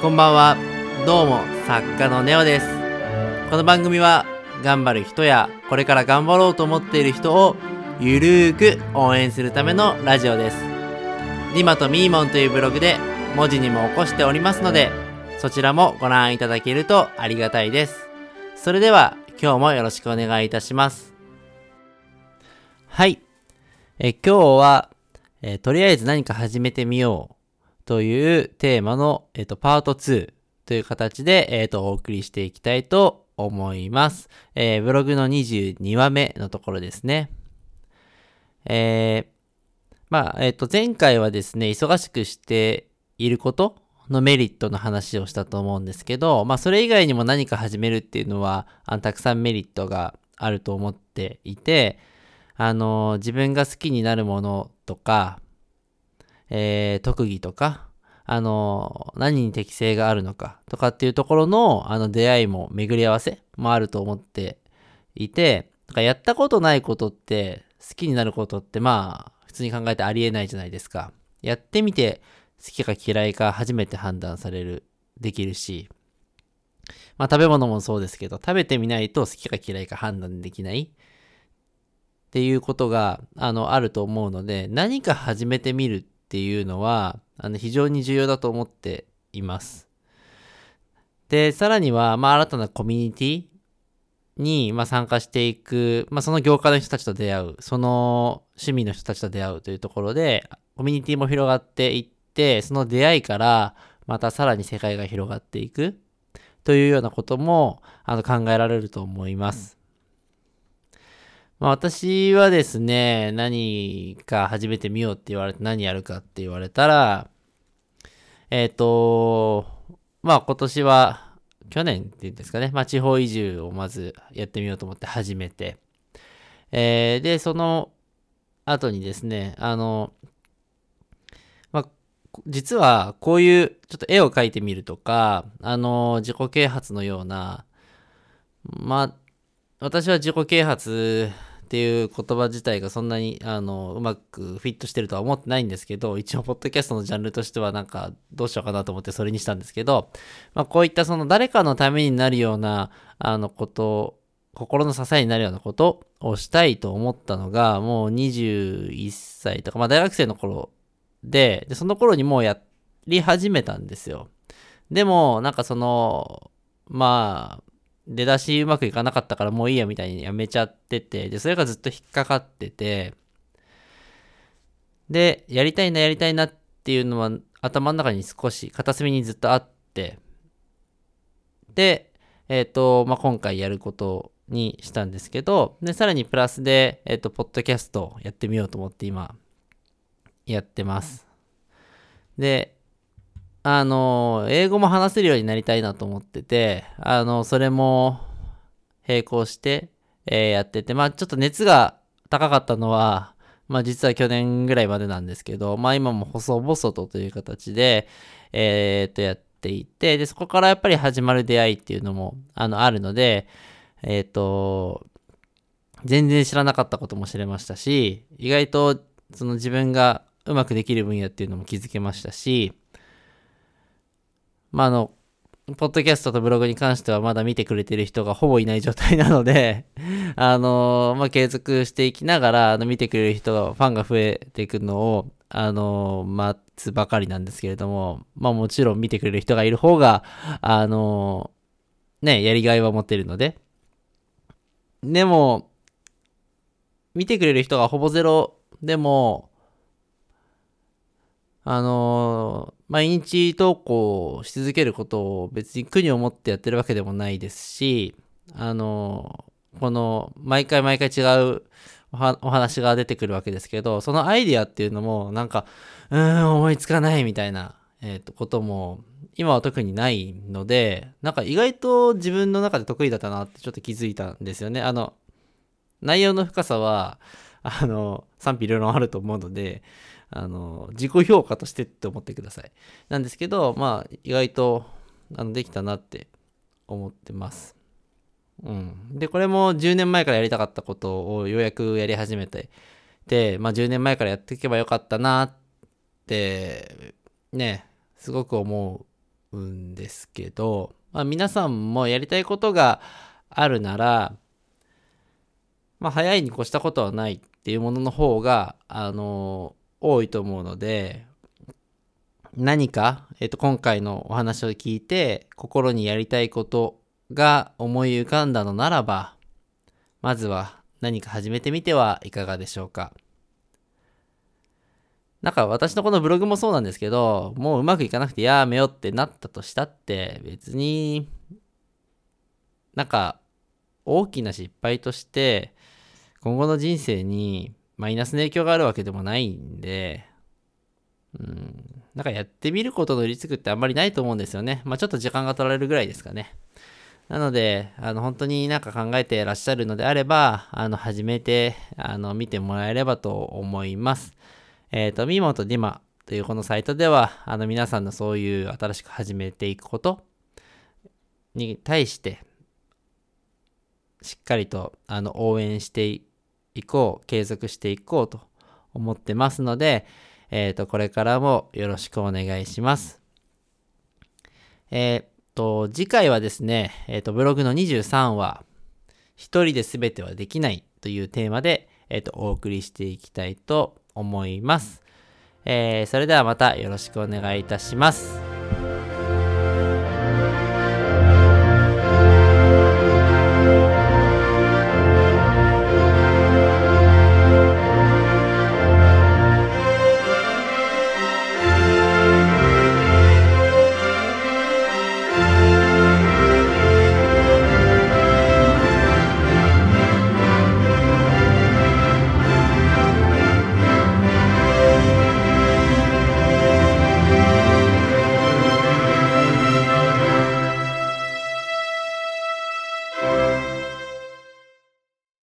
こんばんは。どうも、作家のネオです。この番組は、頑張る人や、これから頑張ろうと思っている人を、ゆるーく応援するためのラジオです。リマとミーモンというブログで、文字にも起こしておりますので、そちらもご覧いただけるとありがたいです。それでは、今日もよろしくお願いいたします。はい。え今日は、えとりあえず何か始めてみようというテーマの、えっ、と、パート2という形で、えっ、と、お送りしていきたいと思います。えー、ブログの22話目のところですね。えー、まあ、えっ、と、前回はですね、忙しくしていることのメリットの話をしたと思うんですけど、まあ、それ以外にも何か始めるっていうのは、あのたくさんメリットがあると思っていて、あの、自分が好きになるものとか、えー、特技とか、あの、何に適性があるのかとかっていうところの、あの、出会いも巡り合わせもあると思っていて、だからやったことないことって、好きになることってまあ、普通に考えてありえないじゃないですか。やってみて、好きか嫌いか初めて判断される、できるし、まあ食べ物もそうですけど、食べてみないと好きか嫌いか判断できないっていうことが、あの、あると思うので、何か始めてみるっていうのは、あの、非常に重要だと思っています。で、さらには、まあ、新たなコミュニティに、まあ、参加していく、まあ、その業界の人たちと出会う、その趣味の人たちと出会うというところで、コミュニティも広がっていって、その出会いから、またさらに世界が広がっていくというようなことも、あの、考えられると思います。まあ、私はですね、何か始めてみようって言われて何やるかって言われたら、えっ、ー、と、まあ今年は、去年っていうんですかね、まあ地方移住をまずやってみようと思って始めて、えー、で、その後にですね、あの、まあ、実はこういうちょっと絵を描いてみるとか、あの、自己啓発のような、まあ、私は自己啓発っていう言葉自体がそんなにあのうまくフィットしてるとは思ってないんですけど一応ポッドキャストのジャンルとしてはなんかどうしようかなと思ってそれにしたんですけど、まあ、こういったその誰かのためになるようなあのこと心の支えになるようなことをしたいと思ったのがもう21歳とか、まあ、大学生の頃ででその頃にもうやり始めたんですよ。でもなんかそのまあ出だしうまくいかなかったからもういいやみたいにやめちゃってて、で、それがずっと引っかかってて、で、やりたいな、やりたいなっていうのは頭の中に少し片隅にずっとあって、で、えっ、ー、と、まあ、今回やることにしたんですけど、で、さらにプラスで、えっ、ー、と、ポッドキャストやってみようと思って今、やってます。で、あの、英語も話せるようになりたいなと思ってて、あの、それも並行して、えー、やってて、まあちょっと熱が高かったのは、まあ実は去年ぐらいまでなんですけど、まあ今も細々とという形で、えー、っとやっていて、で、そこからやっぱり始まる出会いっていうのも、あの、あるので、えー、っと、全然知らなかったことも知れましたし、意外とその自分がうまくできる分野っていうのも気づけましたし、まあ、あの、ポッドキャストとブログに関してはまだ見てくれてる人がほぼいない状態なので あの、まあ、継続していきながら、あの、見てくれる人が、ファンが増えていくのを、あの、待つばかりなんですけれども、まあ、もちろん見てくれる人がいる方が、あの、ね、やりがいは持ってるので。でも、見てくれる人がほぼゼロでも、あの毎日投稿し続けることを別に苦に思ってやってるわけでもないですし、あの、この毎回毎回違うお話が出てくるわけですけど、そのアイディアっていうのもなんか、うーん、思いつかないみたいな、えっ、ー、と、ことも今は特にないので、なんか意外と自分の中で得意だったなってちょっと気づいたんですよね。あの、内容の深さは、あの、賛否両論あると思うので、あの、自己評価としてって思ってください。なんですけど、まあ、意外と、あの、できたなって思ってます。うん。で、これも10年前からやりたかったことをようやくやり始めて、で、まあ10年前からやっていけばよかったなって、ね、すごく思うんですけど、まあ、皆さんもやりたいことがあるなら、まあ、早いに越したことはないっていうものの方が、あの多いと思うので、何か、えっ、と、今回のお話を聞いて、心にやりたいことが思い浮かんだのならば、まずは何か始めてみてはいかがでしょうか。なんか私のこのブログもそうなんですけど、もううまくいかなくてやめようってなったとしたって、別に、なんか大きな失敗として、今後の人生にマイナスの影響があるわけでもないんで、うん、なんかやってみることのリスクってあんまりないと思うんですよね。まあちょっと時間が取られるぐらいですかね。なので、あの、本当になんか考えてらっしゃるのであれば、あの、始めて、あの、見てもらえればと思います。えっ、ー、と、ミモとディマというこのサイトでは、あの、皆さんのそういう新しく始めていくことに対して、しっかりと、あの、応援していこう、継続していこうと思ってますので、えっ、ー、と、これからもよろしくお願いします。えーと、次回はですね、えっ、ー、と、ブログの23話、一人で全てはできないというテーマで、えっ、と、お送りしていきたいと思います。え、それではまたよろしくお願いいたします。